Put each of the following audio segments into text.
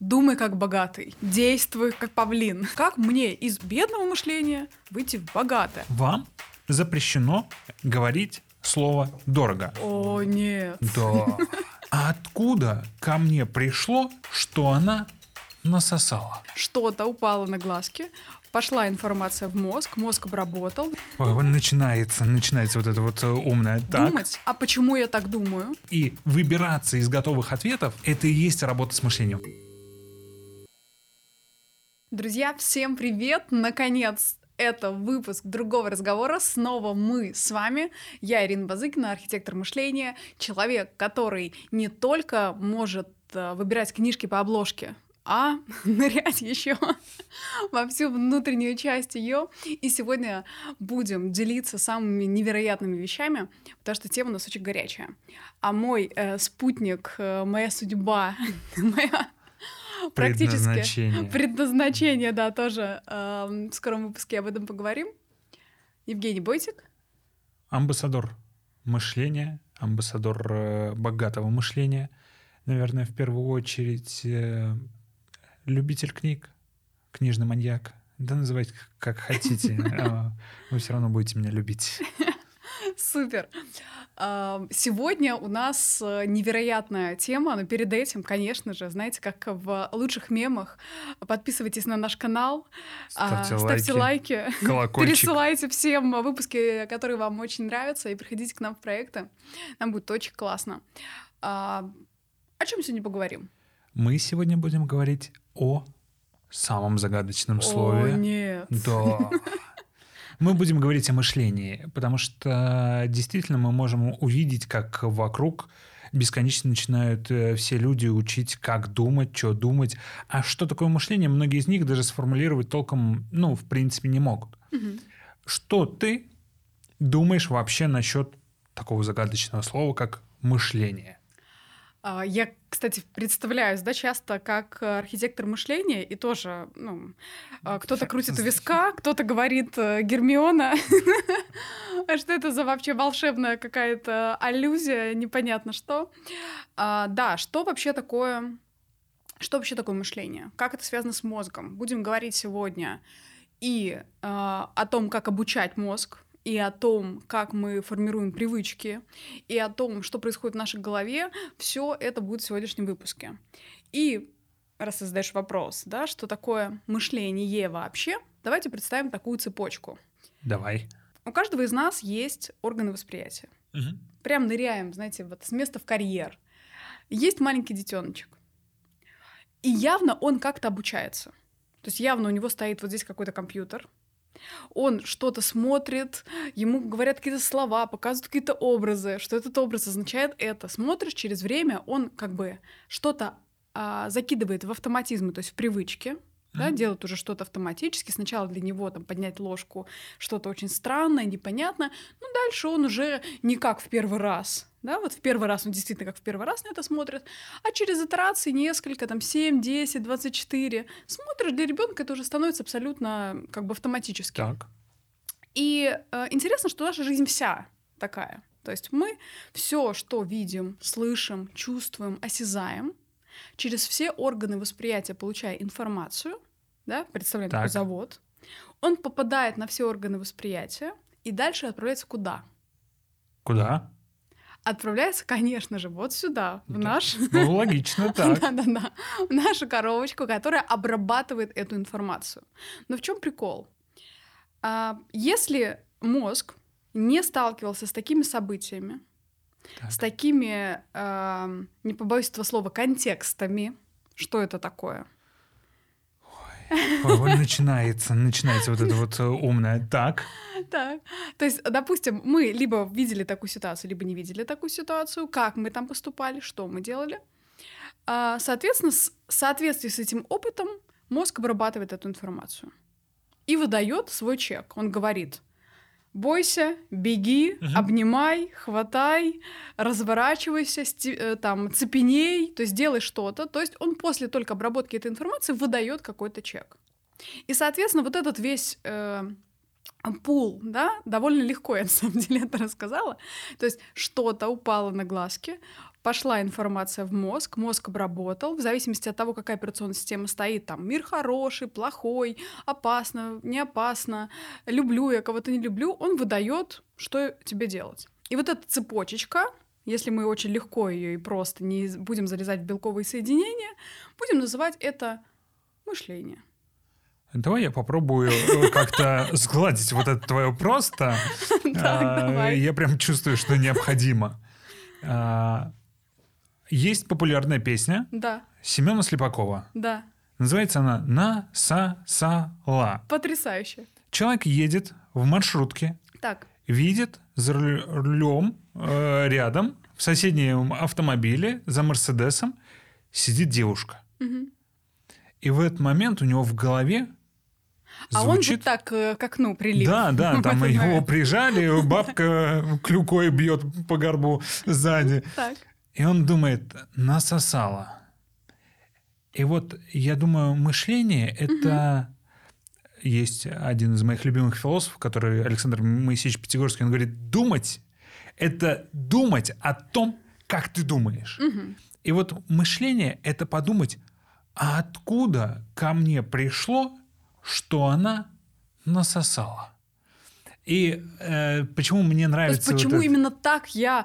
Думай как богатый, действуй как павлин. Как мне из бедного мышления выйти в богатое? Вам запрещено говорить слово «дорого». О, нет. Да. А откуда ко мне пришло, что она насосала? Что-то упало на глазки, пошла информация в мозг, мозг обработал. Ой, Начинается, начинается вот это вот э, умное. Так. Думать, а почему я так думаю? И выбираться из готовых ответов – это и есть работа с мышлением. Друзья, всем привет! Наконец, это выпуск другого разговора. Снова мы с вами. Я Ирина Базыкина, архитектор мышления, человек, который не только может э, выбирать книжки по обложке, а нырять еще во всю внутреннюю часть ее. И сегодня будем делиться самыми невероятными вещами, потому что тема у нас очень горячая. А мой э, спутник, э, моя судьба, моя практически Предназначение. предназначение, да, тоже в скором выпуске об этом поговорим. Евгений Бойтик. Амбассадор мышления, амбассадор э, богатого мышления, наверное, в первую очередь э, любитель книг, книжный маньяк. Да называйте как хотите, а вы все равно будете меня любить. Супер. Сегодня у нас э, невероятная тема, но перед этим, конечно же, знаете, как в лучших мемах, подписывайтесь на наш канал, а, Ставьте ставьте лайки, лайки, Колокольчик. пересылайте всем выпуски, которые вам очень нравятся, и приходите к нам в проекты. Нам будет очень классно. А, О чем сегодня поговорим? Мы сегодня будем говорить о самом загадочном О, слове. нет. Да. Мы будем говорить о мышлении, потому что действительно мы можем увидеть, как вокруг бесконечно начинают э, все люди учить, как думать, что думать. А что такое мышление, многие из них даже сформулировать толком, ну, в принципе, не могут. Мгм. Что ты думаешь вообще насчет такого загадочного слова, как мышление? А, Я, кстати, представляюсь, да, часто как э, архитектор мышления, и тоже, ну, а, кто-то крутит у виска, кто-то говорит э, Гермиона. А что это за вообще волшебная какая-то аллюзия, непонятно что. Да, что вообще такое, что вообще такое мышление? Как это связано с мозгом? Будем говорить сегодня и а, о том, как обучать мозг, и о том, как мы формируем привычки, и о том, что происходит в нашей голове, все это будет в сегодняшнем выпуске. И раз ты задаешь вопрос, да, что такое мышление вообще, давайте представим такую цепочку. Давай. У каждого из нас есть органы восприятия. Прям ныряем, знаете, вот с места в карьер. Есть маленький детеночек. И явно он как-то обучается. То есть явно у него стоит вот здесь какой-то компьютер, он что-то смотрит, ему говорят какие-то слова, показывают какие-то образы, что этот образ означает это. Смотришь, через время он как бы что-то а, закидывает в автоматизмы, то есть в привычки, да, делает уже что-то автоматически. Сначала для него там поднять ложку что-то очень странное, непонятное. Ну, дальше он уже не как в первый раз. Да, вот в первый раз он действительно как в первый раз на это смотрит, а через итерации несколько, там 7, 10, 24, смотришь, для ребенка это уже становится абсолютно как бы автоматически. Так. И э, интересно, что наша жизнь вся такая. То есть мы все, что видим, слышим, чувствуем, осязаем, через все органы восприятия получая информацию, да, представляем такой Так. завод, он попадает на все органы восприятия и дальше отправляется куда? Куда? Отправляется, конечно же, вот сюда, в Да. наш Ну, логично, так. Да-да-да. В нашу коробочку, которая обрабатывает эту информацию. Но в чем прикол? А, Если мозг не сталкивался с такими событиями, Так. с такими, ам, не побоюсь этого слова, контекстами, что это такое? Ой, начинается, начинается вот это вот э, умное. Так. Так. То есть, допустим, мы либо видели такую ситуацию, либо не видели такую ситуацию, как мы там поступали, что мы делали. А, Соответственно, в соответствии с этим опытом мозг обрабатывает эту информацию и выдает свой чек. Он говорит, бойся, беги, Мгм. обнимай, хватай, разворачивайся, сти- э, там, цепеней, то есть делай что-то. То есть он после только обработки этой информации выдает какой-то чек. И, соответственно, вот этот весь э, пул, да, довольно легко я на самом деле это рассказала. То есть что-то упало на глазки, пошла информация в мозг, мозг обработал, в зависимости от того, какая операционная система стоит, там, мир хороший, плохой, опасно, не опасно, люблю я кого-то не люблю, он выдает, что тебе делать. И вот эта цепочечка, если мы очень легко ее и просто не будем залезать в белковые соединения, будем называть это мышление. Давай я попробую э, как-то сгладить вот это твое просто. А, я прям чувствую, что необходимо. А, есть популярная песня да. Семена Слепакова. Да. Называется она «На са са ла». Потрясающе. Человек едет в маршрутке, так. видит за рулем э, рядом в соседнем автомобиле за Мерседесом сидит девушка. Угу. И в этот момент у него в голове а он же так э, к окну прилип. Да, да, там его прижали, бабка клюкой бьет по горбу сзади. Так. И он думает, насосала. И вот я думаю, мышление это есть один из моих любимых философов, который Александр Моисеевич Пятигорский, он говорит, думать это думать о том, как ты думаешь. И вот мышление это подумать, а откуда ко мне пришло что она насосала. И э, почему мне нравится... То есть почему вот именно так я,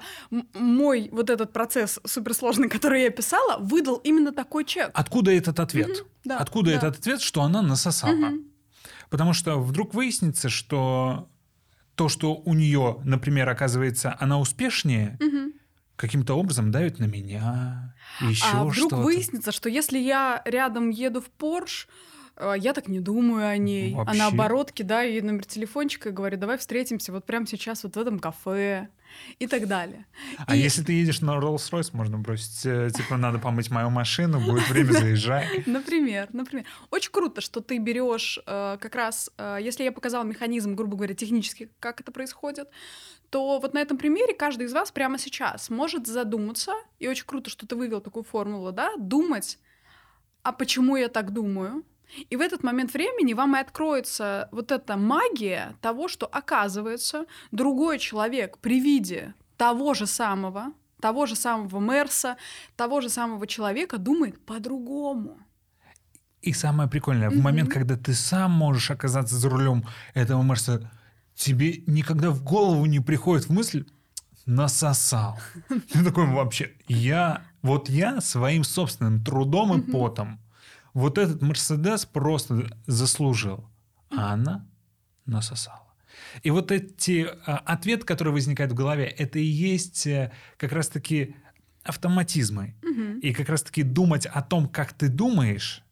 мой вот этот процесс суперсложный, который я писала, выдал именно такой чек? Откуда этот ответ? Угу, да, Откуда да. этот ответ, что она насосала? Угу. Потому что вдруг выяснится, что то, что у нее, например, оказывается, она успешнее, угу. каким-то образом давит на меня. Еще а вдруг что-то. выяснится, что если я рядом еду в Порш, а, я так не думаю о ней. Вообще. А наоборот, кидаю ей номер телефончика и говорю, давай встретимся вот прямо сейчас вот в этом кафе и так далее. А и... если ты едешь на Rolls-Royce, можно бросить, э, типа, надо помыть мою машину, будет время, заезжай. Например, например. Очень круто, что ты берешь э, как раз, э, если я показала механизм, грубо говоря, технически, как это происходит, то вот на этом примере каждый из вас прямо сейчас может задуматься, и очень круто, что ты вывел такую формулу, да, думать, а почему я так думаю, и в этот момент времени вам и откроется вот эта магия того, что оказывается другой человек при виде того же самого, того же самого Мерса, того же самого человека думает по-другому. И самое прикольное, mm-hmm. в момент, когда ты сам можешь оказаться за рулем этого Мерса, тебе никогда в голову не приходит в мысль насосал. Ты такой вообще, я, вот я своим собственным трудом и потом вот этот Мерседес просто заслужил, а она насосала. И вот эти а, ответы, которые возникают в голове, это и есть э, как раз-таки автоматизмы. Угу. И как раз-таки думать о том, как ты думаешь,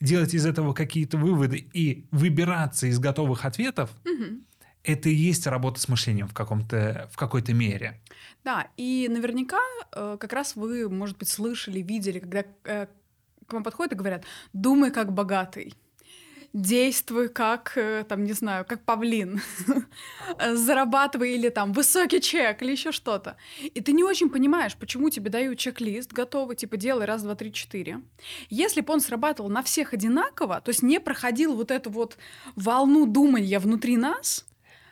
делать из этого какие-то выводы и выбираться из готовых ответов, угу. это и есть работа с мышлением в, каком-то, в какой-то мере. Да, и наверняка э, как раз вы, может быть, слышали, видели, когда э, к вам подходят и говорят, думай как богатый, действуй как, э, там, не знаю, как павлин, зарабатывай или там высокий чек или еще что-то. И ты не очень понимаешь, почему тебе дают чек-лист готовый, типа делай раз, два, три, четыре. Если бы он срабатывал на всех одинаково, то есть не проходил вот эту вот волну думания внутри нас,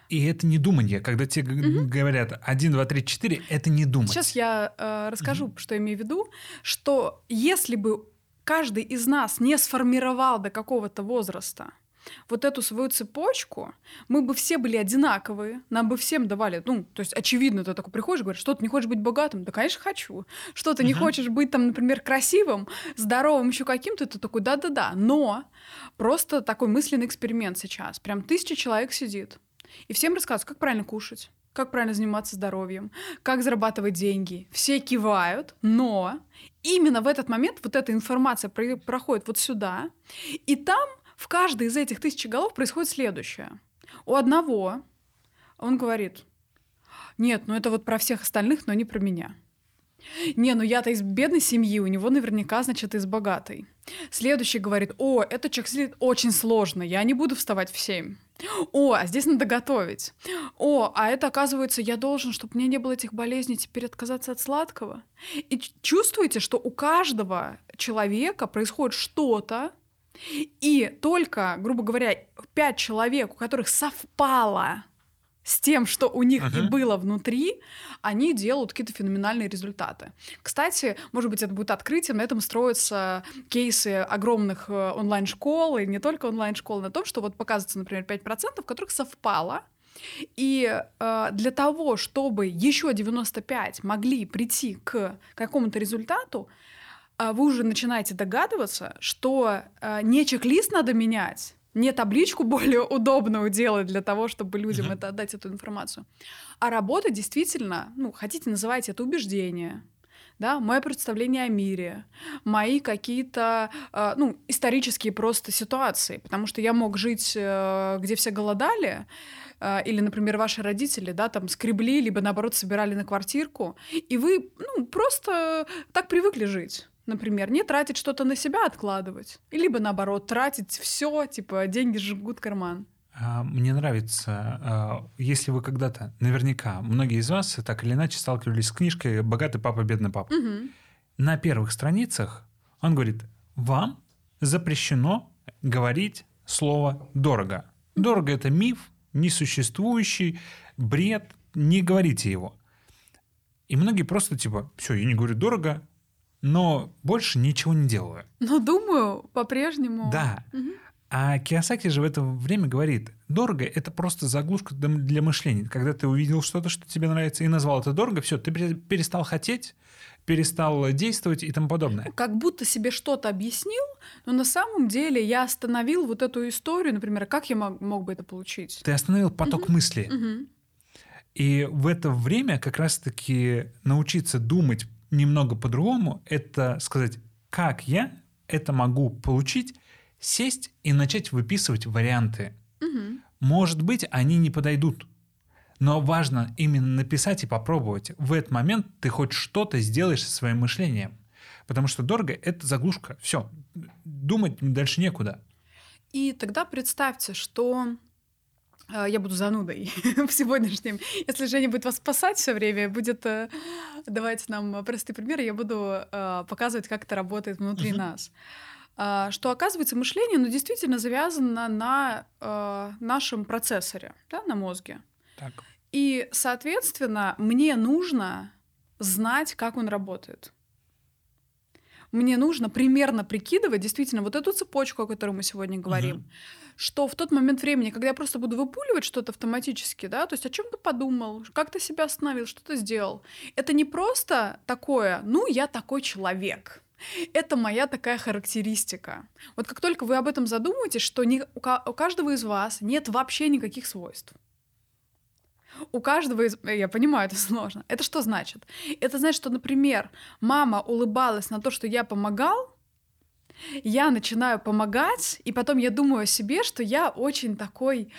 и это не думание. Когда тебе угу. говорят 1, 2, 3, 4, это не думать. Сейчас я э, расскажу, угу. что я имею в виду. Что если бы каждый из нас не сформировал до какого-то возраста вот эту свою цепочку, мы бы все были одинаковые, нам бы всем давали, ну, то есть очевидно, ты такой приходишь, говоришь, что ты не хочешь быть богатым? Да, конечно, хочу. Что ты uh-huh. не хочешь быть там, например, красивым, здоровым, еще каким-то? Ты такой, да-да-да. Но просто такой мысленный эксперимент сейчас. Прям тысяча человек сидит. И всем рассказывают, как правильно кушать, как правильно заниматься здоровьем, как зарабатывать деньги. Все кивают, но именно в этот момент вот эта информация проходит вот сюда, и там в каждой из этих тысячи голов происходит следующее. У одного он говорит, нет, ну это вот про всех остальных, но не про меня. Не, ну я-то из бедной семьи, у него наверняка, значит, из богатой. Следующий говорит, о, этот человек сидит очень сложно, я не буду вставать в семь. О, а здесь надо готовить. О, а это оказывается, я должен, чтобы меня не было этих болезней, теперь отказаться от сладкого. И чувствуете, что у каждого человека происходит что-то, и только, грубо говоря, пять человек, у которых совпало с тем, что у них и Мгм. было внутри, они делают какие-то феноменальные результаты. Кстати, может быть, это будет открытием, на этом строятся кейсы огромных э, онлайн-школ, и не только онлайн-школ, на том, что вот показывается, например, 5%, в которых совпало, и э, для того, чтобы еще 95 могли прийти к какому-то результату, а вы уже начинаете догадываться, что э, не чек-лист надо менять, не табличку более удобную делать для того, чтобы людям Мгм. это отдать эту информацию, а работа действительно, ну, хотите называйте это убеждение, да, мое представление о мире, мои какие-то, э, ну, исторические просто ситуации, потому что я мог жить, э, где все голодали, э, или, например, ваши родители, да, там скребли, либо наоборот собирали на квартирку, и вы, ну, просто так привыкли жить. Например, не тратить что-то на себя, откладывать. И либо наоборот, тратить все, типа, деньги жгут карман. А, Мне нравится, а, если вы когда-то, наверняка, многие из вас так или иначе сталкивались с книжкой «Богатый папа, бедный папа». Мгм. На первых страницах он говорит, вам запрещено говорить слово «дорого». Дорого – это миф, несуществующий, бред, не говорите его. И многие просто типа, все, я не говорю «дорого», но больше ничего не делаю. Но думаю, по-прежнему... Да, Мгм. а Киосаки же в это время говорит, дорого – это просто заглушка для мышления. Когда ты увидел что-то, что тебе нравится, и назвал это дорого, все, ты пере- перестал хотеть, перестал действовать и тому подобное. Как будто себе что-то объяснил, но на самом деле я остановил вот эту историю, например, как я мог, мог бы это получить? Ты остановил поток мысли. Мгм. И в это время как раз-таки научиться думать немного по-другому – это сказать, как я это могу получить, сесть и начать выписывать варианты. Мгм. Может быть, они не подойдут. Но важно именно написать и попробовать. В этот момент ты хоть что-то сделаешь со своим мышлением. Потому что дорого – это заглушка. Все. Думать дальше некуда. И тогда представьте, что я буду занудой в сегодняшнем. Если Женя будет вас спасать все время, будет э, давать нам простые примеры, я буду э, показывать, как это работает внутри нас. А, Что оказывается мышление, ну, действительно завязано на э, нашем процессоре, да, на мозге. Так. И, соответственно, мне нужно знать, как он работает. Мне нужно примерно прикидывать действительно вот эту цепочку, о которой мы сегодня говорим, Мгм. что в тот момент времени, когда я просто буду выпуливать что-то автоматически, да, то есть о чем ты подумал, как ты себя остановил, что ты сделал, это не просто такое, ну, я такой человек. Это моя такая характеристика. Вот как только вы об этом задумаетесь, что ни- у у каждого из вас нет вообще никаких свойств. У каждого из... э, Я понимаю, это сложно. Это что значит? Это значит, что, например, мама улыбалась на то, что я помогал, я начинаю помогать, и потом я думаю о себе, что я очень такой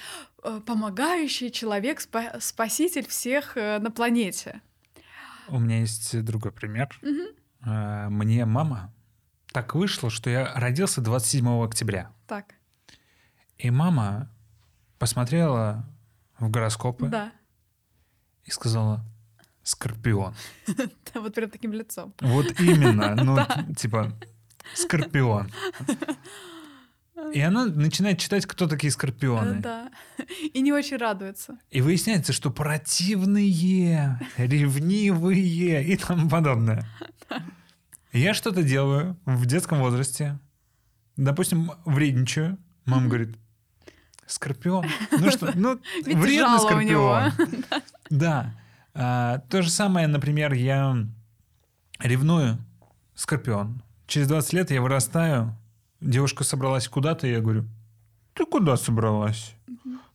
э, помогающий человек, спа- спаситель всех э, на планете. У меня есть другой пример. Э, Мне мама... Так вышло, что я родился 27 октября. Так, И мама посмотрела в гороскопы да. И сказала «Скорпион». Да, Вот прям таким лицом. Вот именно, ну, типа, Скорпион. И она начинает читать, кто такие скорпионы. Да. И не очень радуется. И выясняется, что противные, ревнивые и тому подобное. Я что-то делаю в детском возрасте. Допустим, вредничаю. Мама говорит, Скорпион. Ну что, ну, Ведь вредный жало у него. скорпион. Да. А, то же самое, например, я ревную скорпион. Через 20 лет я вырастаю, девушка собралась куда-то, и я говорю, ты куда собралась?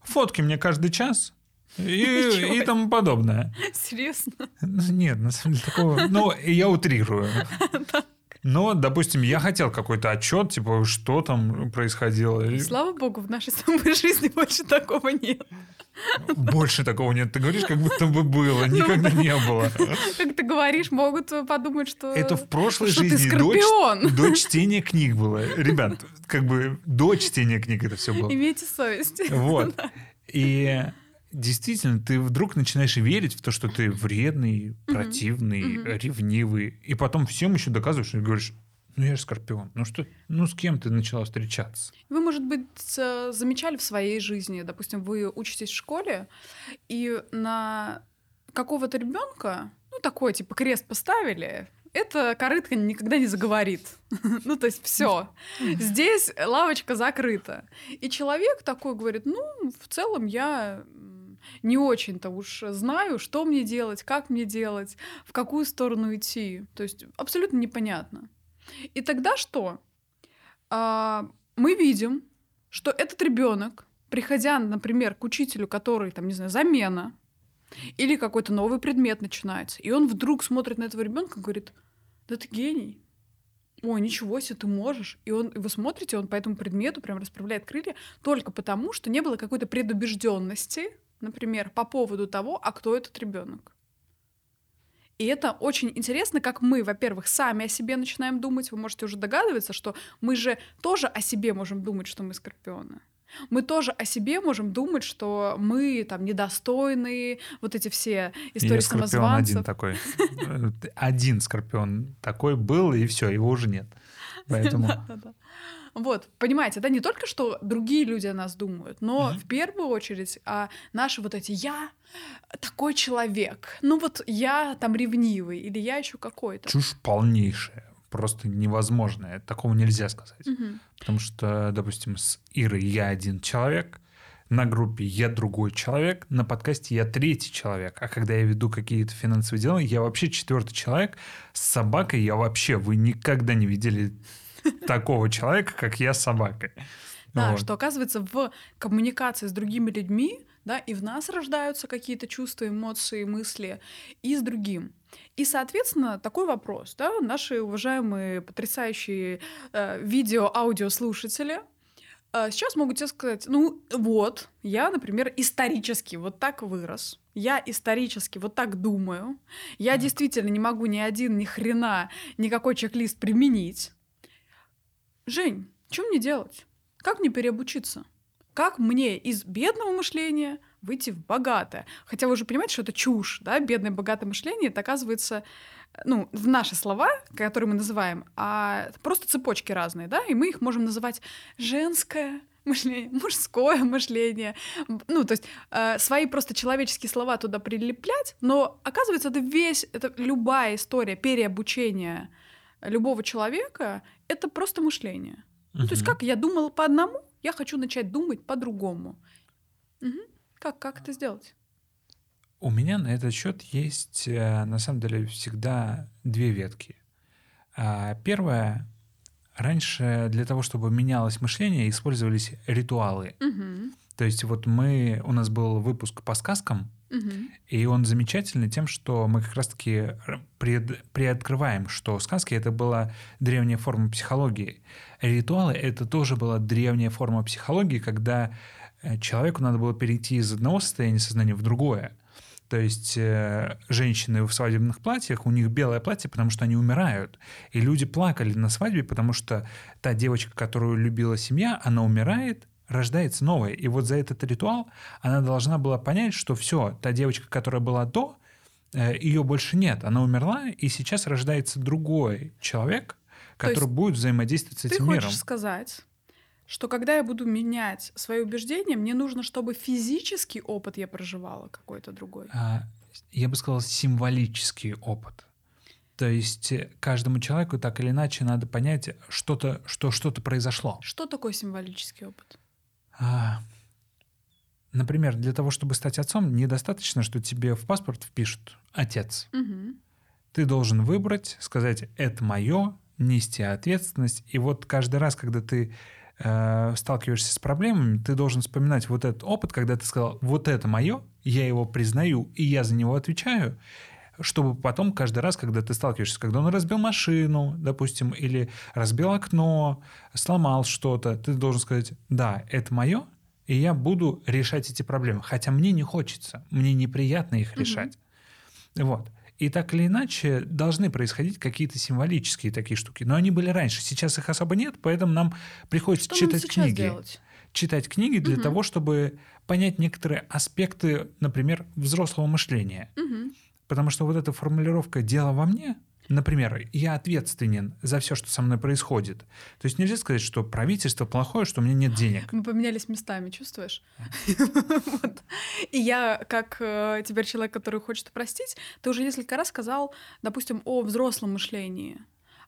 Фотки мне каждый час и, и тому подобное. Серьезно? Нет, на самом деле такого... Ну, я утрирую. Но, допустим, я хотел какой-то отчет, типа, что там происходило. Слава богу, в нашей с тобой жизни больше такого нет. Больше такого нет. Ты говоришь, как будто бы было. Ну Никогда не было. Как ты говоришь, могут подумать, что... Это в прошлой жизни до, до чтения книг было. Ребят, как бы до чтения книг это все было. Имейте совесть. Вот. И действительно, ты вдруг начинаешь верить в то, что ты вредный, противный, Мгм. ревнивый. И потом всем еще доказываешь и говоришь, Ну, я же скорпион. Ну, что, ну, с кем ты начала встречаться? Вы, может быть, замечали в своей жизни, допустим, вы учитесь в школе, и на какого-то ребенка, ну, такой, типа, крест поставили, эта корытка никогда не заговорит. ну, то есть все. Здесь лавочка закрыта. И человек такой говорит, ну, в целом я не очень-то уж знаю, что мне делать, как мне делать, в какую сторону идти. То есть абсолютно непонятно. И тогда что? А, мы видим, что этот ребенок, приходя, например, к учителю, который, там, не знаю, замена, или какой-то новый предмет начинается, и он вдруг смотрит на этого ребенка и говорит, да ты гений, ой, ничего себе, ты можешь. И он, и вы смотрите, он по этому предмету прям расправляет крылья только потому, что не было какой-то предубежденности, например, по поводу того, а кто этот ребенок. И это очень интересно, как мы, во-первых, сами о себе начинаем думать. Вы можете уже догадываться, что мы же тоже о себе можем думать, что мы скорпионы. Мы тоже о себе можем думать, что мы там недостойные, вот эти все истории Я самозванцев. один такой. Один скорпион такой был, и все, его уже нет. Поэтому... Вот, понимаете, да, не только что другие люди о нас думают, но mm-hmm. в первую очередь а, наши вот эти «я такой человек», ну вот я там ревнивый или я еще какой-то. Чушь полнейшая просто невозможное. Такого нельзя сказать. Угу. Потому что, допустим, с Ирой я один человек, на группе я другой человек, на подкасте я третий человек. А когда я веду какие-то финансовые дела, я вообще четвертый человек. С собакой я вообще, вы никогда не видели такого человека, как я с собакой. Да, вот. что оказывается в коммуникации с другими людьми, да, и в нас рождаются какие-то чувства, эмоции, мысли, и с другим. И, соответственно, такой вопрос, да, наши уважаемые, потрясающие э, видео-аудиослушатели э, сейчас могут тебе сказать, ну вот, я, например, исторически вот так вырос, я исторически вот так думаю, я mm. действительно не могу ни один, ни хрена, никакой чек-лист применить. Жень, что мне делать? Как мне переобучиться? Как мне из бедного мышления выйти в богатое. Хотя вы уже понимаете, что это чушь, да, бедное богатое мышление, это оказывается, ну, в наши слова, которые мы называем, а просто цепочки разные, да, и мы их можем называть женское мышление, мужское мышление, ну, то есть э, свои просто человеческие слова туда прилеплять, но оказывается, это весь, это любая история переобучения любого человека, это просто мышление. Ну, то есть как я думала по одному, я хочу начать думать по-другому. Угу. Как, как это сделать? У меня на этот счет есть, э, на самом деле, всегда две ветки. А, первая, раньше для того, чтобы менялось мышление, использовались ритуалы. Угу. То есть вот мы, у нас был выпуск по сказкам, и он замечательный тем, что мы как раз-таки пред, приоткрываем, что сказки это была древняя форма психологии. Ритуалы это тоже была древняя форма психологии, когда Э, человеку надо было перейти из одного состояния сознания в другое. То есть э, женщины в свадебных платьях, у них белое платье, потому что они умирают. И люди плакали на свадьбе, потому что та девочка, которую любила семья, она умирает, рождается новая. И вот за этот ритуал она должна была понять, что все, та девочка, которая была до, э, ее больше нет. Она умерла, и сейчас рождается другой человек, который будет взаимодействовать с этим миром. Ты хочешь сказать, что когда я буду менять свои убеждения, мне нужно, чтобы физический опыт я проживала какой-то другой. А, я бы сказал, символический опыт. То есть э, каждому человеку так или иначе надо понять, что-то, что что-то произошло. Что такое символический опыт? А, например, для того, чтобы стать отцом, недостаточно, что тебе в паспорт впишут отец. Угу. Ты должен выбрать, сказать, это мое, нести ответственность. И вот каждый раз, когда ты э, сталкиваешься с проблемами, ты должен вспоминать вот этот опыт, когда ты сказал, вот это мое, я его признаю, и я за него отвечаю, чтобы потом каждый раз, когда ты сталкиваешься, когда он разбил машину, допустим, или разбил окно, сломал что-то, ты должен сказать, да, это мое, и я буду решать эти проблемы. Хотя мне не хочется, мне неприятно их решать. Mm-hmm. Вот. И так или иначе должны происходить какие-то символические такие штуки. Но они были раньше, сейчас их особо нет, поэтому нам приходится Что читать нам книги. Делать? Читать книги для угу. того, чтобы понять некоторые аспекты, например, взрослого мышления. Угу. Потому что вот эта формулировка «дело во мне», Например, я ответственен за все, что со мной происходит. То есть нельзя сказать, что правительство плохое, что у меня нет денег. Мы поменялись местами, чувствуешь? И я, как э, теперь человек, который хочет простить, ты уже несколько раз сказал, допустим, о взрослом мышлении.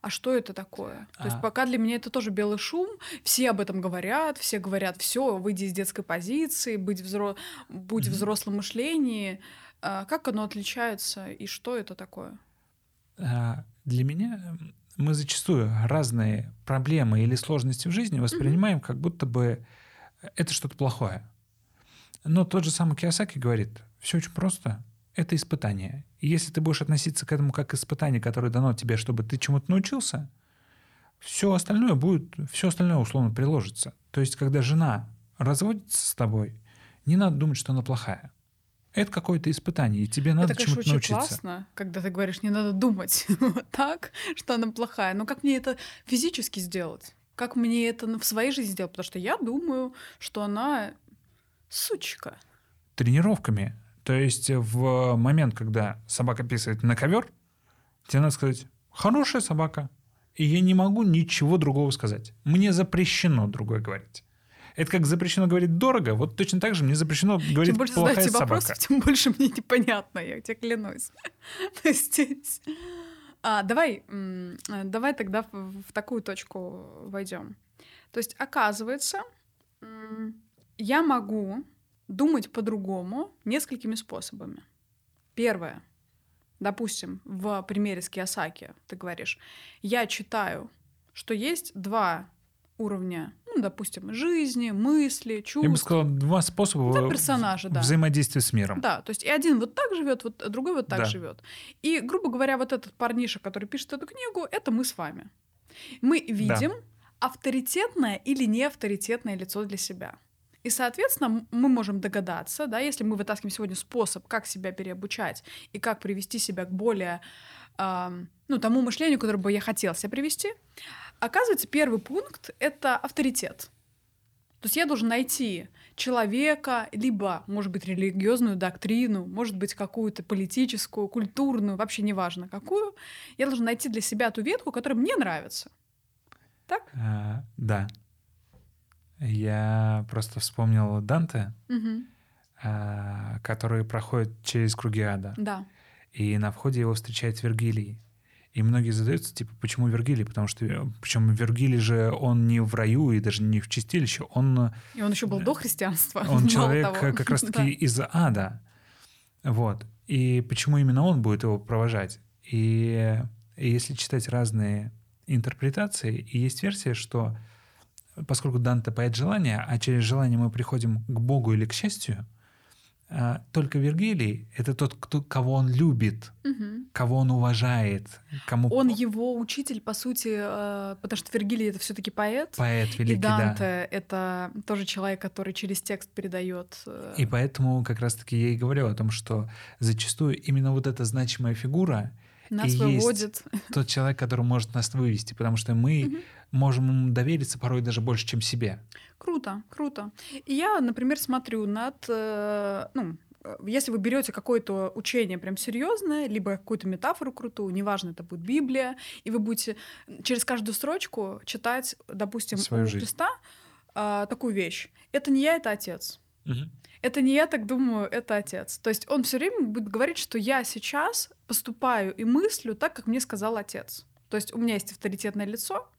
А что это такое? То есть А. пока для меня это тоже белый шум, все об этом говорят, все говорят, все, выйди из детской позиции, быть взро... будь Мгм. взрослом мышлении. А Как оно отличается и что это такое? А, Для меня мы зачастую разные проблемы или сложности в жизни воспринимаем, как будто бы это что-то плохое. Но тот же самый Киосаки говорит, все очень просто, это испытание. И если ты будешь относиться к этому как к испытанию, которое дано тебе, чтобы ты чему-то научился, все остальное будет, все остальное условно приложится. То есть, когда жена разводится с тобой, не надо думать, что она плохая. Это какое-то испытание, и тебе надо это, конечно, чему-то очень научиться. классно, когда ты говоришь, не надо думать вот так, что она плохая. Но как мне это физически сделать? Как мне это в своей жизни сделать? Потому что я думаю, что она сучка. тренировками. То есть в момент, когда собака писает на ковер, тебе надо сказать «хорошая собака». И я не могу ничего другого сказать. Мне запрещено другое говорить. Это как запрещено говорить дорого, вот точно так же мне запрещено говорить Чем больше плохая задаете собака. вопросов, тем больше мне непонятно, я тебе клянусь. Здесь- А, давай, э, давай тогда в, в такую точку войдем. То есть, оказывается, я могу думать по-другому несколькими способами. Первое. Допустим, в примере с Киосаки ты говоришь, я читаю, что есть два уровня, ну, допустим, жизни, мысли, чувств. Я бы сказал, два способа Да, персонажа, да. взаимодействия с миром. Да, то есть и один вот так живет, вот другой вот так Да. живет. И, грубо говоря, вот этот парниша, который пишет эту книгу, это мы с вами. Мы видим авторитетное или неавторитетное лицо для себя. И, соответственно, мы можем догадаться, да, если мы вытаскиваем сегодня способ, как себя переобучать и как привести себя к более, ам, ну, тому мышлению, которое бы я хотела себя привести, оказывается, первый пункт — это авторитет. То есть я должен найти человека, либо, может быть, религиозную доктрину, может быть, какую-то политическую, культурную, вообще неважно какую. Я должен найти для себя ту ветку, которая мне нравится. Так? А, да. Я просто вспомнил Данте, Мгм. а, который проходит через круги ада. Да. И на входе его встречает Вергилий. И многие задаются, типа, почему Вергилий? Потому что, причем Вергилий же, он не в раю и даже не в чистилище, он, И он еще был до христианства. он человек того. как раз-таки Да. из ада. Вот. И почему именно он будет его провожать? И, и если читать разные интерпретации, и есть версия, что поскольку Данте поэт желания, а через желание мы приходим к Богу или к счастью, только Вергилий — это тот, кто, кого он любит, Мгм. кого он уважает, кому Он его учитель, по сути, э, потому что Вергилий это все-таки поэт. поэт И великий, да. Данте это тоже человек, который через текст передает. э, И поэтому как раз-таки я и говорю о том, что зачастую именно вот эта значимая фигура нас и выводит. тот человек, который может нас вывести, потому что мы Мгм. Можем ему довериться порой даже больше, чем себе. Круто, круто. И я, например, смотрю над, э, ну, э, если вы берете какое-то учение прям серьезное, либо какую-то метафору крутую, неважно, это будет Библия, и вы будете через каждую строчку читать, допустим, Свою у жизнь. Христа а, такую вещь. Это не я, это Отец. Это не я так думаю, это отец. То есть он все время будет говорить, что я сейчас поступаю и мыслю так, как мне сказал отец. То есть у меня есть авторитетное лицо,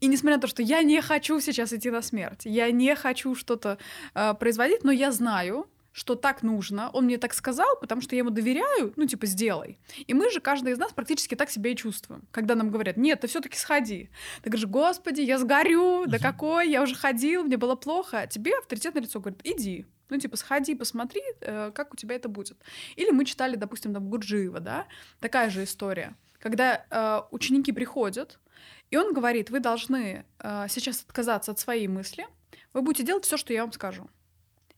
и несмотря на то, что я не хочу сейчас идти на смерть, я не хочу что-то э, производить, но я знаю, что так нужно. Он мне так сказал, потому что я ему доверяю, ну, типа, сделай. И мы же, каждый из нас практически так себя и чувствуем. Когда нам говорят, нет, ты все-таки сходи. Ты говоришь, господи, я сгорю, да какой, я уже ходил, мне было плохо. А тебе авторитетное лицо говорит, иди. Ну, типа, сходи, посмотри, э, как у тебя это будет. Или мы читали, допустим, там Гурджиева, да, такая же история. Когда э, ученики приходят, и он говорит, вы должны э, сейчас отказаться от своей мысли, вы будете делать все, что я вам скажу.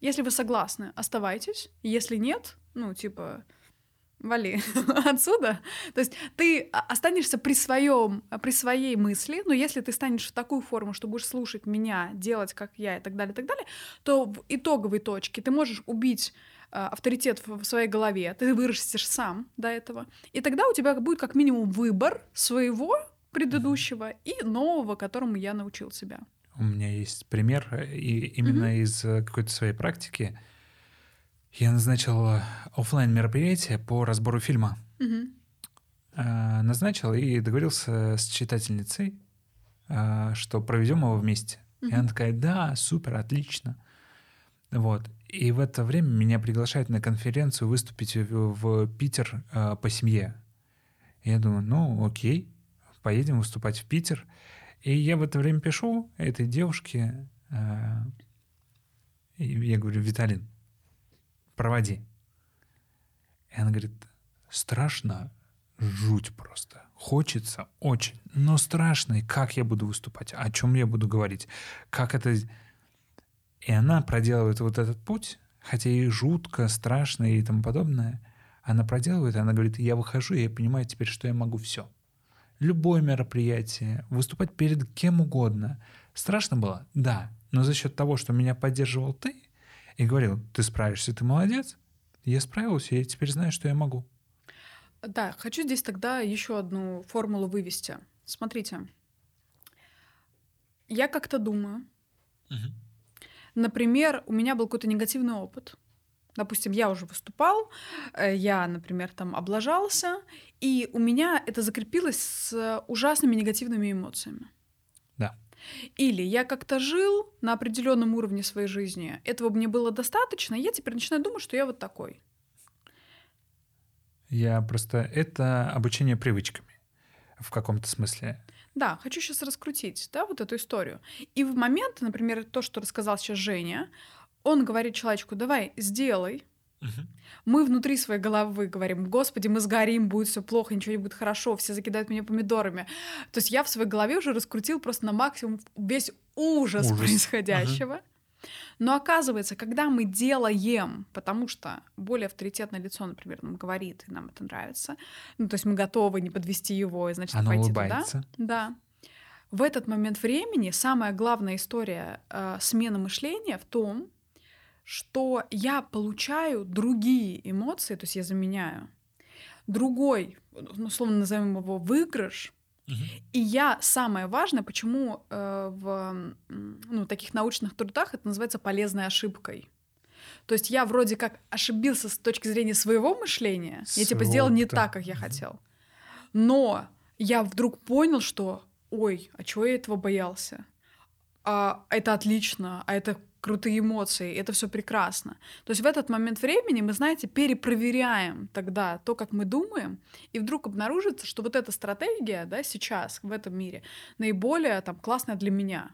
Если вы согласны, оставайтесь. Если нет, ну, типа, вали отсюда. То есть ты останешься при своем, при своей мысли, но если ты станешь в такую форму, что будешь слушать меня, делать как я и так далее, и так далее, то в итоговой точке ты можешь убить авторитет в своей голове, ты вырастешь сам до этого, и тогда у тебя будет как минимум выбор своего предыдущего и нового, которому я научил себя. У меня есть пример, э, и именно mm-hmm. из э, какой-то своей практики. Я назначил офлайн мероприятие по разбору фильма. Mm-hmm. Назначил и договорился с читательницей, что проведем его вместе. Mm-hmm. И она такая, да, супер, отлично. Вот. И в это время меня приглашают на конференцию выступить в, в Питер э, по семье. Я думаю, ну окей, поедем выступать в Питер. И я в это время пишу этой девушке, э, я говорю, Виталин, проводи. И она говорит, страшно, жуть просто. Хочется очень, но страшно. И как я буду выступать? О чем я буду говорить? Как это... И она проделывает вот этот путь, хотя и жутко, страшно и тому подобное. Она проделывает, и она говорит, я выхожу, и я понимаю теперь, что я могу все. Любое мероприятие, выступать перед кем угодно. Страшно было? Да. Но за счет того, что меня поддерживал ты и говорил, ты справишься, ты молодец, я справился, я теперь знаю, что я могу. Да, хочу здесь тогда еще одну формулу вывести. Смотрите, я как-то думаю, угу. например, у меня был какой-то негативный опыт. Допустим, я уже выступал, э, я, например, там облажался, и у меня это закрепилось с ужасными негативными эмоциями. Да. Или я как-то жил на определенном уровне своей жизни, этого мне было достаточно, и я теперь начинаю думать, что я вот такой. Я просто... Это обучение привычками в каком-то смысле. Да, хочу сейчас раскрутить, да, вот эту историю. И в момент, например, то, что рассказал сейчас Женя, он говорит человечку, давай, сделай. Угу. Мы внутри своей головы говорим, господи, мы сгорим, будет все плохо, ничего не будет хорошо, все закидают меня помидорами. То есть я в своей голове уже раскрутил просто на максимум весь ужас, ужас. происходящего. Угу. Но оказывается, когда мы делаем, потому что более авторитетное лицо, например, нам говорит, и нам это нравится, ну, то есть мы готовы не подвести его, и, значит, Оно пойти улыбается. туда. Да. В этот момент времени самая главная история э, смены мышления в том, что я получаю другие эмоции, то есть я заменяю другой, ну, условно назовем его выигрыш, и я самое важное, почему э, в ну, таких научных трудах это называется полезной ошибкой. То есть я вроде как ошибился с точки зрения своего мышления, Своего, я типа сделал не так, как я хотел. Но я вдруг понял, что, ой, а чего я этого боялся? А это отлично, а это крутые эмоции, это все прекрасно. То есть в этот момент времени мы, знаете, перепроверяем тогда то, как мы думаем, и вдруг обнаружится, что вот эта стратегия, да, сейчас в этом мире наиболее там классная для меня.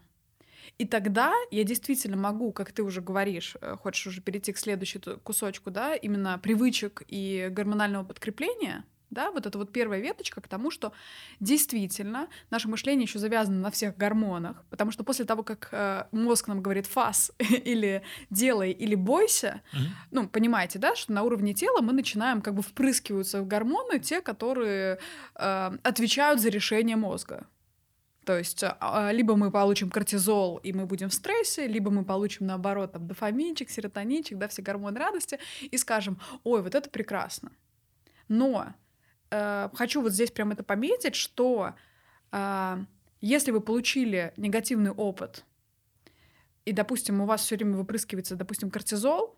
И тогда я действительно могу, как ты уже говоришь, э, хочешь уже перейти к следующему кусочку, да, именно привычек и гормонального подкрепления — да, вот это вот первая веточка к тому, что действительно наше мышление еще завязано на всех гормонах, потому что после того, как э, мозг нам говорит фас или делай или бойся, mm-hmm. ну понимаете, да, что на уровне тела мы начинаем как бы впрыскиваться в гормоны те, которые э, отвечают за решение мозга. То есть э, либо мы получим кортизол, и мы будем в стрессе, либо мы получим, наоборот, там, дофаминчик, серотонинчик, да, все гормоны радости, и скажем, ой, вот это прекрасно. Но э, хочу вот здесь прям это пометить, что э, если вы получили негативный опыт, и, допустим, у вас все время выпрыскивается, допустим, кортизол,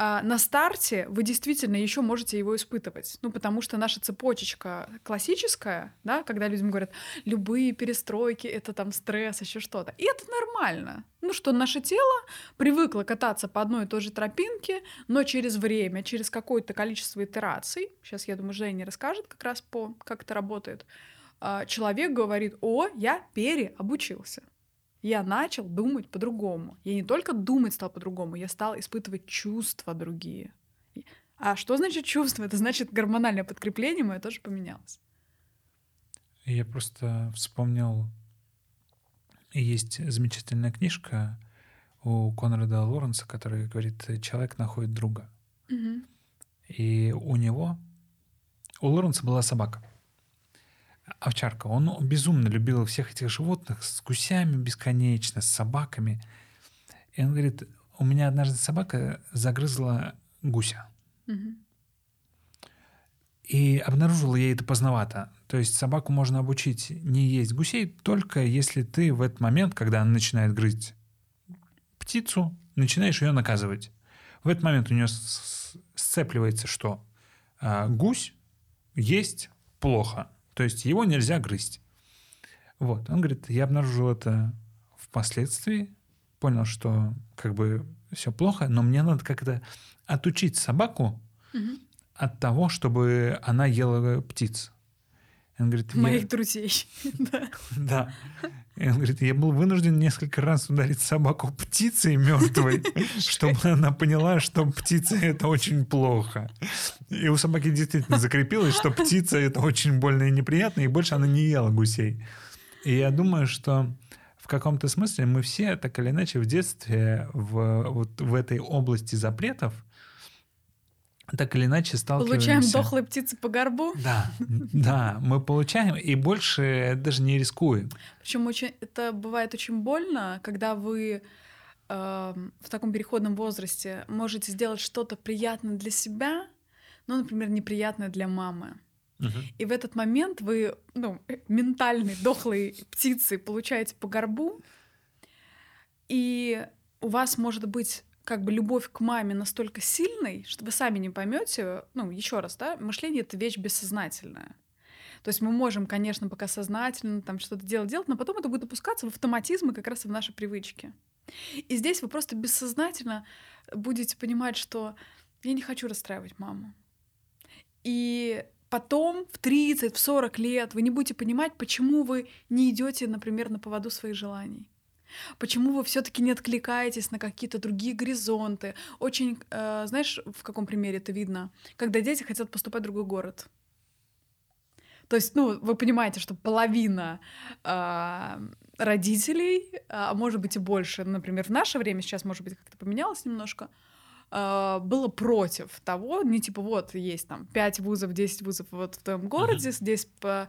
а на старте вы действительно еще можете его испытывать. Ну, потому что наша цепочечка классическая, да, когда людям говорят, любые перестройки — это там стресс, еще что-то. И это нормально. Ну, что наше тело привыкло кататься по одной и той же тропинке, но через время, через какое-то количество итераций, сейчас, я думаю, Женя расскажет как раз по, как это работает, а, человек говорит, о, я переобучился я начал думать по-другому. Я не только думать стал по-другому, я стал испытывать чувства другие. А что значит чувство? Это значит гормональное подкрепление мое тоже поменялось. Я просто вспомнил, есть замечательная книжка у Конрада Лоренса, который говорит, человек находит друга. Угу. И у него, у Лоренса была собака овчарка. Он безумно любил всех этих животных с гусями бесконечно, с собаками. И он говорит, у меня однажды собака загрызла гуся. И обнаружила я это поздновато. То есть собаку можно обучить не есть гусей, только если ты в этот момент, когда она начинает грызть птицу, начинаешь ее наказывать. В этот момент у нее сцепливается, что а, гусь есть плохо. То есть его нельзя грызть. Вот. Он говорит, я обнаружил это впоследствии, понял, что как бы все плохо, но мне надо как-то отучить собаку Мгм. от того, чтобы она ела птиц. Он говорит, я- Моих друзей. Да. да. И он говорит, я был вынужден несколько раз ударить собаку птицей мертвой, чтобы она поняла, что птица это очень плохо. И у собаки действительно закрепилось, что птица это очень больно и неприятно, и больше она не ела гусей. И я думаю, что в каком-то смысле мы все так или иначе в детстве в, вот в этой области запретов так или иначе сталкиваемся. Получаем дохлые птицы по горбу. Да, да, мы получаем и больше даже не рискуем. Причем очень, это бывает очень больно, когда вы эм, в таком переходном возрасте можете сделать что-то приятное для себя, ну, например, неприятное для мамы. И в этот момент вы, ну, ментальной дохлой птицы получаете по горбу, и у вас может быть как бы любовь к маме настолько сильной, что вы сами не поймете, ну, еще раз, да, мышление — это вещь бессознательная. То есть мы можем, конечно, пока сознательно там что-то делать, делать, но потом это будет опускаться в автоматизмы как раз и в наши привычки. И здесь вы просто бессознательно будете понимать, что я не хочу расстраивать маму. И потом в 30, в 40 лет вы не будете понимать, почему вы не идете, например, на поводу своих желаний. Почему вы все-таки не откликаетесь на какие-то другие горизонты? Очень, э, знаешь, в каком примере это видно? Когда дети хотят поступать в другой город. То есть, ну, вы понимаете, что половина а, родителей, а может быть и больше, например, в наше время сейчас, может быть, как-то поменялось немножко, а, было против того, не типа вот есть там 5 вузов, 10 вузов вот в твоем городе, здесь по,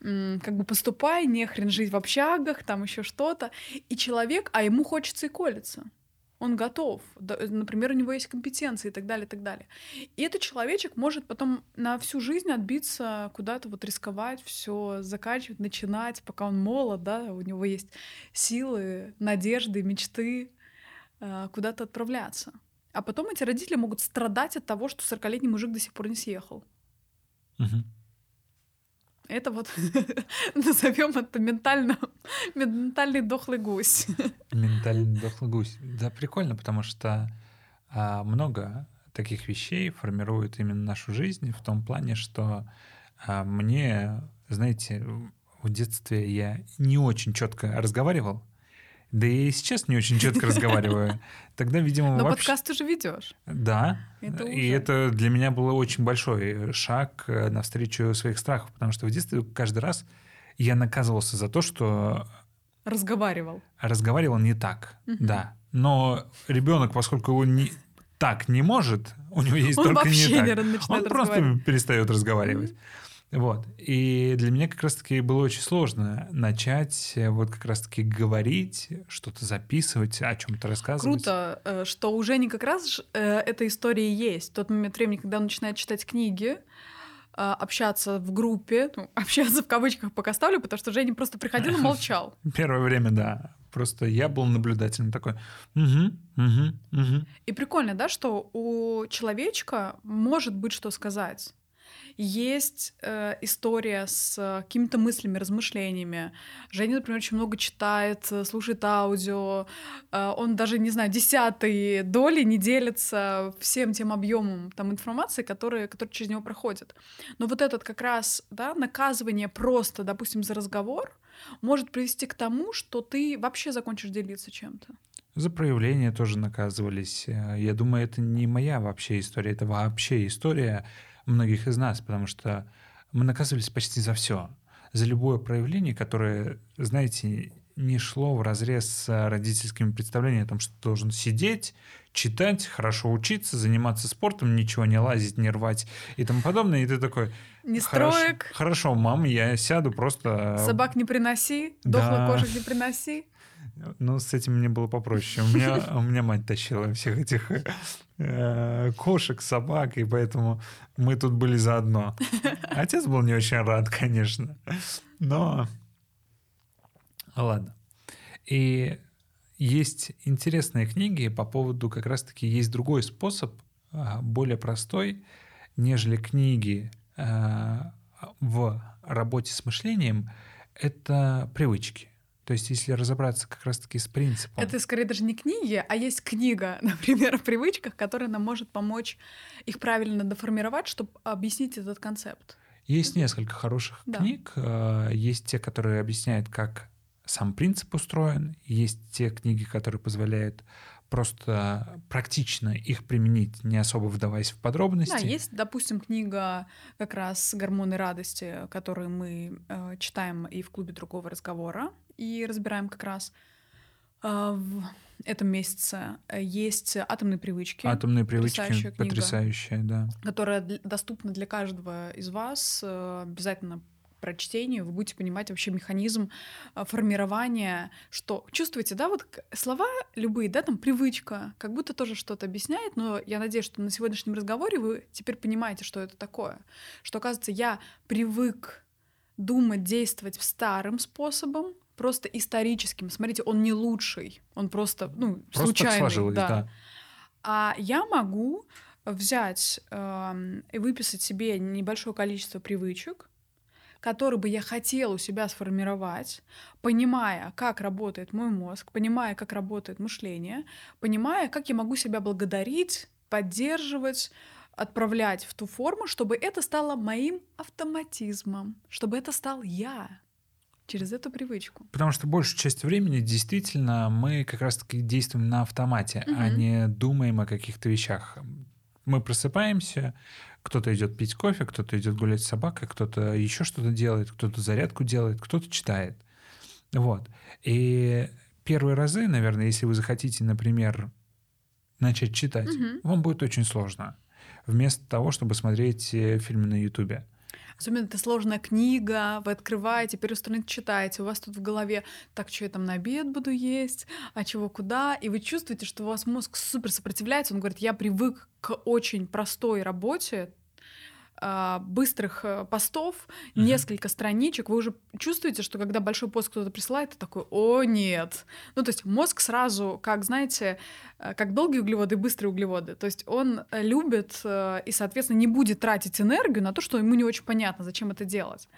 как бы поступай, не хрен жить в общагах, там еще что-то. И человек, а ему хочется и колется. Он готов. Да, Например, у него есть компетенции и так далее, и так далее. И этот человечек может потом на всю жизнь отбиться, куда-то вот рисковать, все заканчивать, начинать, пока он молод, да, у него есть силы, надежды, мечты э, куда-то отправляться. А потом эти родители могут страдать от того, что 40-летний мужик до сих пор не съехал. Мгм. Это вот назовем это ментально, ментальный дохлый гусь. Ментальный дохлый гусь. Да, прикольно, потому что а, много таких вещей формирует именно нашу жизнь в том плане, что а, мне, знаете, в детстве я не очень четко разговаривал, да и сейчас не очень четко разговариваю. Тогда, видимо, Но вообще... подкаст уже ведешь. Да, Это и уже. это для меня было очень большой шаг э, навстречу своих страхов, потому что в детстве каждый раз я наказывался за то, что Разговаривал. разговаривал не так, Мгм. да. Но ребенок, поскольку он не так не может, у него есть Он только вообще не не так. ра- начинает Он просто перестает разговаривать. Вот. И для меня как раз-таки было очень сложно начать э, вот как раз-таки говорить, что-то записывать, о чем-то рассказывать. Круто, э, что у Жени как раз э, эта история есть. Тот момент времени, когда он начинает читать книги, э, общаться в группе, ну, общаться в кавычках пока ставлю, потому что Женя просто приходил и молчал. Первое время, да. Просто я был наблюдателем такой. Угу, угу, угу. И прикольно, да, что у человечка может быть что сказать. Есть э, история с э, какими-то мыслями, размышлениями. Женя, например, очень много читает, э, слушает аудио. Э, он даже, не знаю, десятой доли не делится всем тем объемом там, информации, которые, которые через него проходят. Но вот этот как раз да, наказывание просто, допустим, за разговор может привести к тому, что ты вообще закончишь делиться чем-то. За проявление тоже наказывались. Э, Я думаю, это не моя вообще история, это вообще история многих из нас, потому что мы наказывались почти за все. За любое проявление, которое, знаете, не шло в разрез с родительскими представлениями о том, что ты должен сидеть, читать, хорошо учиться, заниматься спортом, ничего не лазить, не рвать и тому подобное. И ты такой, Не «Хорошо- строек, Хорошо, мам, я сяду просто... собак не приноси, да. дохлых кошек не приноси. Ну, с этим мне было попроще. У меня, у меня мать тащила всех этих кошек, собак, и поэтому мы тут были заодно. Отец был не очень рад, конечно. Но ладно. И есть интересные книги по поводу как раз-таки есть другой способ, а, более простой, нежели книги а, в работе с мышлением, это привычки. То есть, если разобраться как раз-таки с принципом. Это скорее даже не книги, а есть книга, например, о привычках, которая нам может помочь их правильно доформировать, чтобы объяснить этот концепт. Есть несколько хороших да. книг. А, есть те, которые объясняют, как сам принцип устроен. Есть те книги, которые позволяют просто практично их применить, не особо вдаваясь в подробности. Да, есть, допустим, книга как раз «Гормоны радости», которую мы э, читаем и в клубе другого разговора, и разбираем как раз э, в этом месяце. Есть «Атомные привычки». «Атомные привычки» потрясающая, книга, потрясающая да. Которая доступна для каждого из вас. Э, обязательно прочтению вы будете понимать вообще механизм а, формирования, что чувствуете, да, вот слова любые, да, там привычка, как будто тоже что-то объясняет, но я надеюсь, что на сегодняшнем разговоре вы теперь понимаете, что это такое, что, оказывается, я привык думать, действовать старым способом, просто историческим. Смотрите, он не лучший, он просто, ну, просто случайный. да. да. А я могу взять э, и выписать себе небольшое количество привычек, который бы я хотела у себя сформировать, понимая, как работает мой мозг, понимая, как работает мышление, понимая, как я могу себя благодарить, поддерживать, отправлять в ту форму, чтобы это стало моим автоматизмом, чтобы это стал я через эту привычку. Потому что большую часть времени действительно мы как раз-таки действуем на автомате, угу. а не думаем о каких-то вещах. Мы просыпаемся, кто-то идет пить кофе, кто-то идет гулять с собакой, кто-то еще что-то делает, кто-то зарядку делает, кто-то читает. Вот. И первые разы, наверное, если вы захотите, например, начать читать, угу. вам будет очень сложно. Вместо того, чтобы смотреть э, фильмы на Ютубе. Особенно это сложная книга, вы открываете, первую страницу читаете, у вас тут в голове, так, что я там на обед буду есть, а чего куда, и вы чувствуете, что у вас мозг супер сопротивляется, он говорит, я привык к очень простой работе, быстрых э, постов, mm-hmm. несколько страничек, вы уже чувствуете, что когда большой пост кто-то присылает, ты такой, о, нет. Ну, то есть мозг сразу, как, знаете, э, как долгие углеводы и быстрые углеводы. То есть он э, любит и, соответственно, не будет тратить энергию на то, что ему не очень понятно, зачем это делать.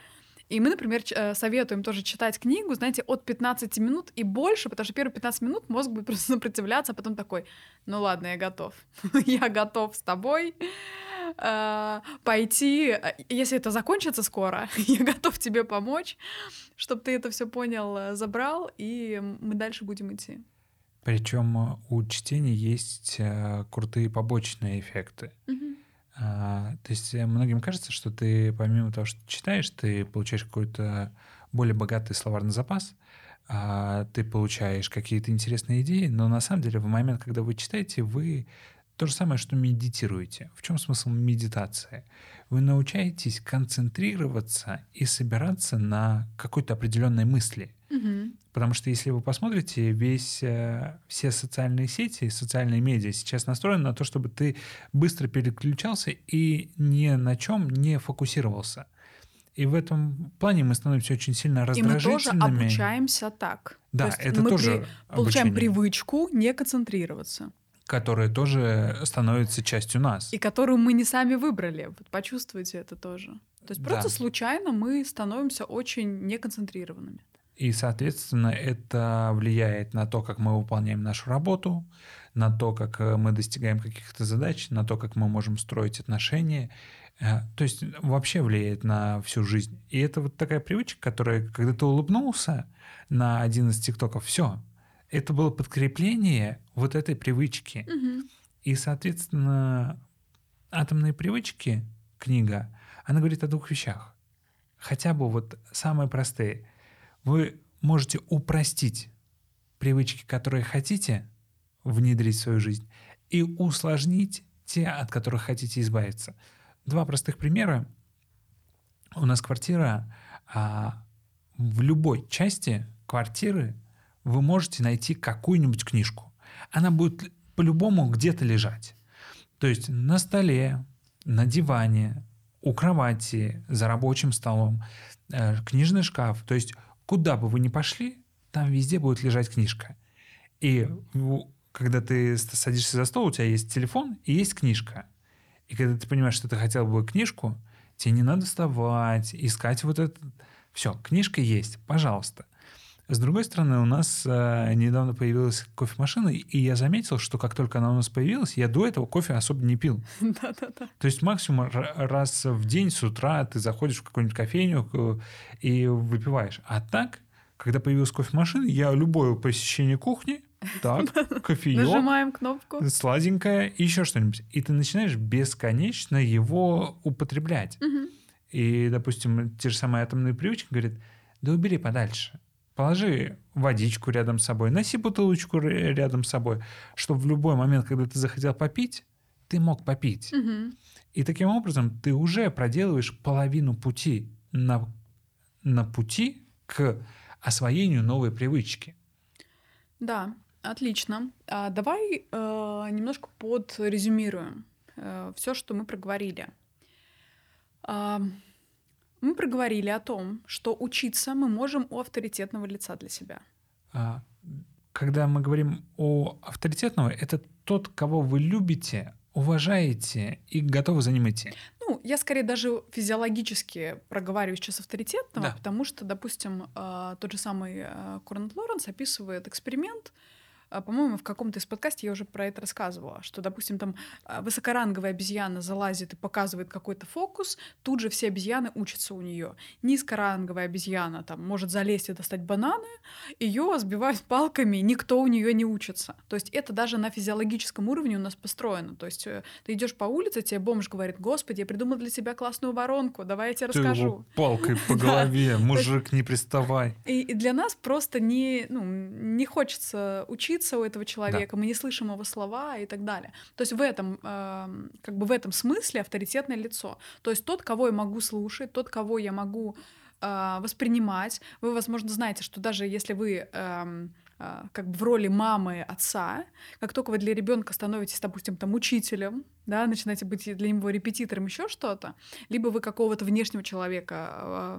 И мы, например, советуем тоже читать книгу, знаете, от 15 минут и больше, потому что первые 15 минут мозг будет просто сопротивляться, а потом такой, ну ладно, я готов. я готов с тобой э, пойти, если это закончится скоро, я готов тебе помочь, чтобы ты это все понял, э, забрал, и мы дальше будем идти. Причем у чтения есть э, крутые побочные эффекты. Угу. А, то есть э, многим кажется, что ты помимо того, что читаешь, ты получаешь какой-то более богатый словарный запас, а, ты получаешь какие-то интересные идеи, но на самом деле в момент, когда вы читаете, вы то же самое, что медитируете. В чем смысл медитации? Вы научаетесь концентрироваться и собираться на какой-то определенной мысли. Угу. Потому что если вы посмотрите, весь, э, все социальные сети, социальные медиа сейчас настроены на то, чтобы ты быстро переключался и ни на чем не фокусировался. И в этом плане мы становимся очень сильно раздражительными. И мы тоже обучаемся так. Да, то это мы тоже при... получаем привычку не концентрироваться которая тоже становится частью нас. И которую мы не сами выбрали. Вот почувствуйте это тоже. То есть просто да. случайно мы становимся очень неконцентрированными. И, соответственно, это влияет на то, как мы выполняем нашу работу, на то, как э, мы достигаем каких-то задач, на то, как мы можем строить отношения. Э, то есть вообще влияет на всю жизнь. И это вот такая привычка, которая, когда ты улыбнулся на один из тиктоков, все, это было подкрепление вот этой привычки. Угу. И, соответственно, «Атомные привычки» книга, она говорит о двух вещах. Хотя бы вот самые простые. Вы можете упростить привычки, которые хотите внедрить в свою жизнь, и усложнить те, от которых хотите избавиться. Два простых примера. У нас квартира, а в любой части квартиры вы можете найти какую-нибудь книжку. Она будет по-любому где-то лежать. То есть на столе, на диване, у кровати, за рабочим столом, э, книжный шкаф. То есть куда бы вы ни пошли, там везде будет лежать книжка. И когда ты садишься за стол, у тебя есть телефон и есть книжка. И когда ты понимаешь, что ты хотел бы книжку, тебе не надо вставать, искать вот это. Все, книжка есть, пожалуйста. С другой стороны, у нас э, недавно появилась кофемашина, и я заметил, что как только она у нас появилась, я до этого кофе особо не пил. Да-да-да. То есть максимум раз в день с утра ты заходишь в какую-нибудь кофейню э, и выпиваешь. А так, когда появилась кофемашина, я любое посещение кухни, так, кофеек. Нажимаем кнопку. Сладенькое, еще что-нибудь. И ты начинаешь бесконечно его употреблять. И, допустим, те же самые атомные привычки говорят, да убери подальше. Положи водичку рядом с собой, носи бутылочку рядом с собой, чтобы в любой момент, когда ты захотел попить, ты мог попить. Мгм. И таким образом ты уже проделываешь половину пути на, на пути к освоению новой привычки. Да, отлично. А давай э, немножко подрезюмируем все, что мы проговорили. А, мы проговорили о том, что учиться мы можем у авторитетного лица для себя. А, Когда мы говорим о авторитетного, это тот, кого вы любите, уважаете и готовы за ним идти. Ну, я скорее даже физиологически проговариваю сейчас авторитетного, Да. потому что, допустим, э, тот же самый э, Корнет Лоренс описывает эксперимент, по-моему, в каком-то из подкастов я уже про это рассказывала, что, допустим, там э, высокоранговая обезьяна залазит и показывает какой-то фокус, тут же все обезьяны учатся у нее. Низкоранговая обезьяна там может залезть и достать бананы, ее сбивают палками, никто у нее не учится. То есть это даже на физиологическом уровне у нас построено. То есть э, ты идешь по улице, тебе бомж говорит, господи, я придумал для тебя классную воронку, давай я тебе Ты его расскажу. палкой по голове, мужик, не приставай. И для нас просто не, ну, не хочется учиться у этого человека, мы не слышим его слова и так далее. То есть в этом, эм, как бы в этом смысле авторитетное лицо. То есть тот, кого я могу слушать, тот, кого я могу э, воспринимать. Вы, возможно, знаете, что даже если вы эм, э, как бы в роли мамы, отца, как только вы для ребенка становитесь, допустим, там учителем, да, начинаете быть для него репетитором, еще что-то, либо вы какого-то внешнего человека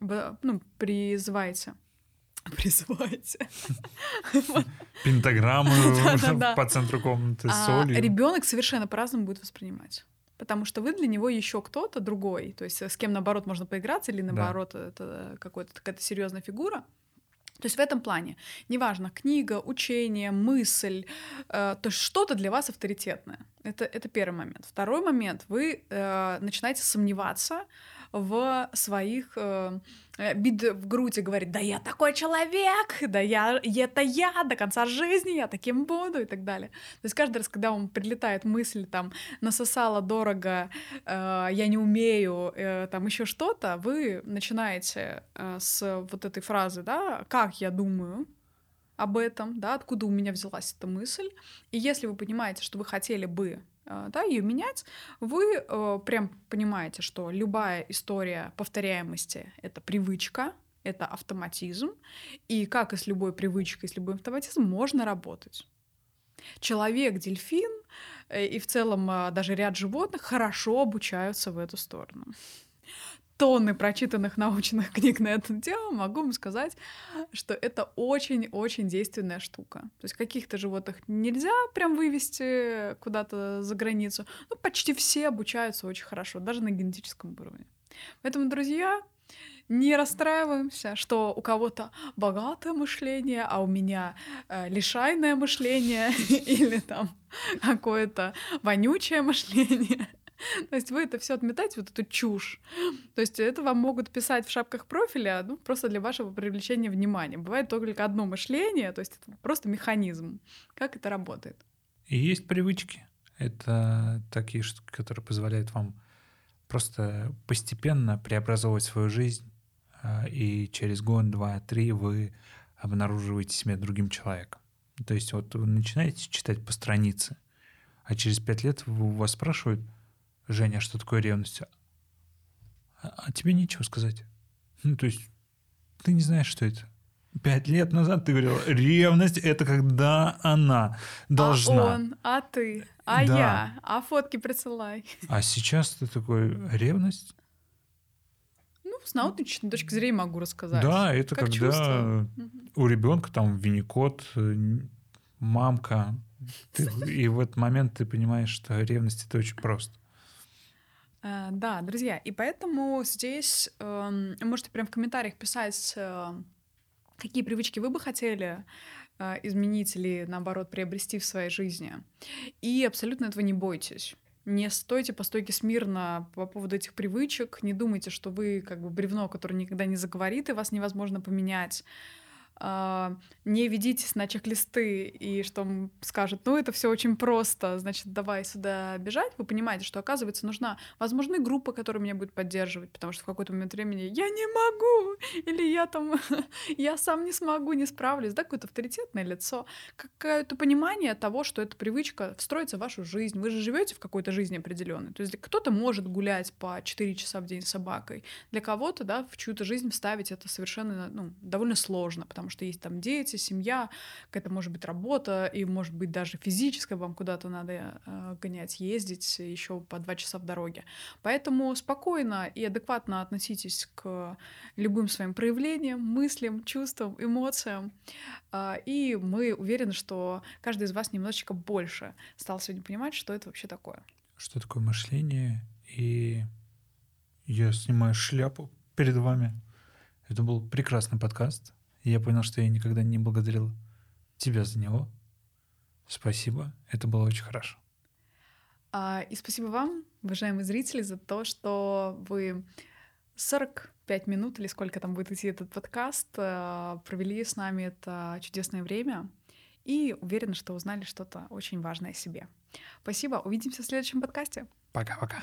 в- ну, призываете. Призываете. Пентаграмму по центру комнаты с А солью. ребенок совершенно по-разному будет воспринимать. Потому что вы для него еще кто-то другой. То есть с кем наоборот можно поиграться, или наоборот это какой-то, какая-то серьезная фигура. То есть в этом плане, неважно, книга, учение, мысль, э, то есть что-то для вас авторитетное. Это, это первый момент. Второй момент, вы э, начинаете сомневаться в своих, э, э, бить в грудь и говорить, да я такой человек, да я, это я до конца жизни, я таким буду и так далее. То есть каждый раз, когда вам прилетает мысль, там, насосала дорого, э, я не умею, э, там еще что-то, вы начинаете э, с вот этой фразы, да, как я думаю об этом, да, откуда у меня взялась эта мысль. И если вы понимаете, что вы хотели бы да, ее менять, вы э, прям понимаете, что любая история повторяемости — это привычка, это автоматизм, и как и с любой привычкой, с любым автоматизмом можно работать. Человек, дельфин э, и в целом э, даже ряд животных хорошо обучаются в эту сторону. Тонны прочитанных научных книг на эту тему, могу вам сказать, что это очень-очень действенная штука. То есть каких-то животных нельзя прям вывести куда-то за границу, но почти все обучаются очень хорошо, даже на генетическом уровне. Поэтому, друзья, не расстраиваемся, что у кого-то богатое мышление, а у меня э, лишайное мышление или там какое-то вонючее мышление. То есть вы это все отметаете, вот эту чушь. То есть это вам могут писать в шапках профиля, ну, просто для вашего привлечения внимания. Бывает только одно мышление, то есть это просто механизм. Как это работает? И есть привычки. Это такие штуки, которые позволяют вам просто постепенно преобразовывать свою жизнь, а, и через год, два, три вы обнаруживаете себя другим человеком. То есть вот вы начинаете читать по странице, а через пять лет вас спрашивают, Женя, что такое ревность? А, а тебе нечего сказать. Ну, то есть ты не знаешь, что это. Пять лет назад ты говорил, ревность это когда она должна. А он, а ты, а Да. я, а фотки присылай. А сейчас ты такой, ревность? Ну, с научной точки зрения могу рассказать. Да, это Как когда чувство. у ребенка там винекот, э, мамка, ты- и в этот момент ты понимаешь, что ревность это очень просто. Э, Да, друзья, и поэтому здесь эм, можете прям в комментариях писать, э, какие привычки вы бы хотели э, изменить или, наоборот, приобрести в своей жизни. И абсолютно этого не бойтесь. Не стойте по стойке смирно по поводу этих привычек, не думайте, что вы как бы бревно, которое никогда не заговорит, и вас невозможно поменять. А, Не ведитесь на чек-листы, и что он скажет, ну это все очень просто, значит, давай сюда бежать. Вы понимаете, что, оказывается, нужна, возможно, группа, которая меня будет поддерживать, потому что в какой-то момент времени я не могу, или я там, я сам не смогу, не справлюсь, да, какое-то авторитетное лицо, какое-то понимание того, что эта привычка встроится в вашу жизнь. Вы же живете в какой-то жизни определенной. То есть кто-то может гулять по 4 часа в день с собакой, для кого-то, да, в чью-то жизнь вставить это совершенно, ну, довольно сложно, потому что есть там дети, семья, какая-то может быть работа, и может быть даже физическая, вам куда-то надо э, гонять, ездить еще по два часа в дороге. Поэтому спокойно и адекватно относитесь к любым своим проявлениям, мыслям, чувствам, эмоциям. А, И мы уверены, что каждый из вас немножечко больше стал сегодня понимать, что это вообще такое. Что такое мышление? И я снимаю шляпу перед вами. Это был прекрасный подкаст. И я понял, что я никогда не благодарил тебя за него. Спасибо. Это было очень хорошо. А, И спасибо вам, уважаемые зрители, за то, что вы 45 минут или сколько там будет идти этот подкаст, э, провели с нами это чудесное время и уверены, что узнали что-то очень важное о себе. Спасибо, увидимся в следующем подкасте. Пока-пока.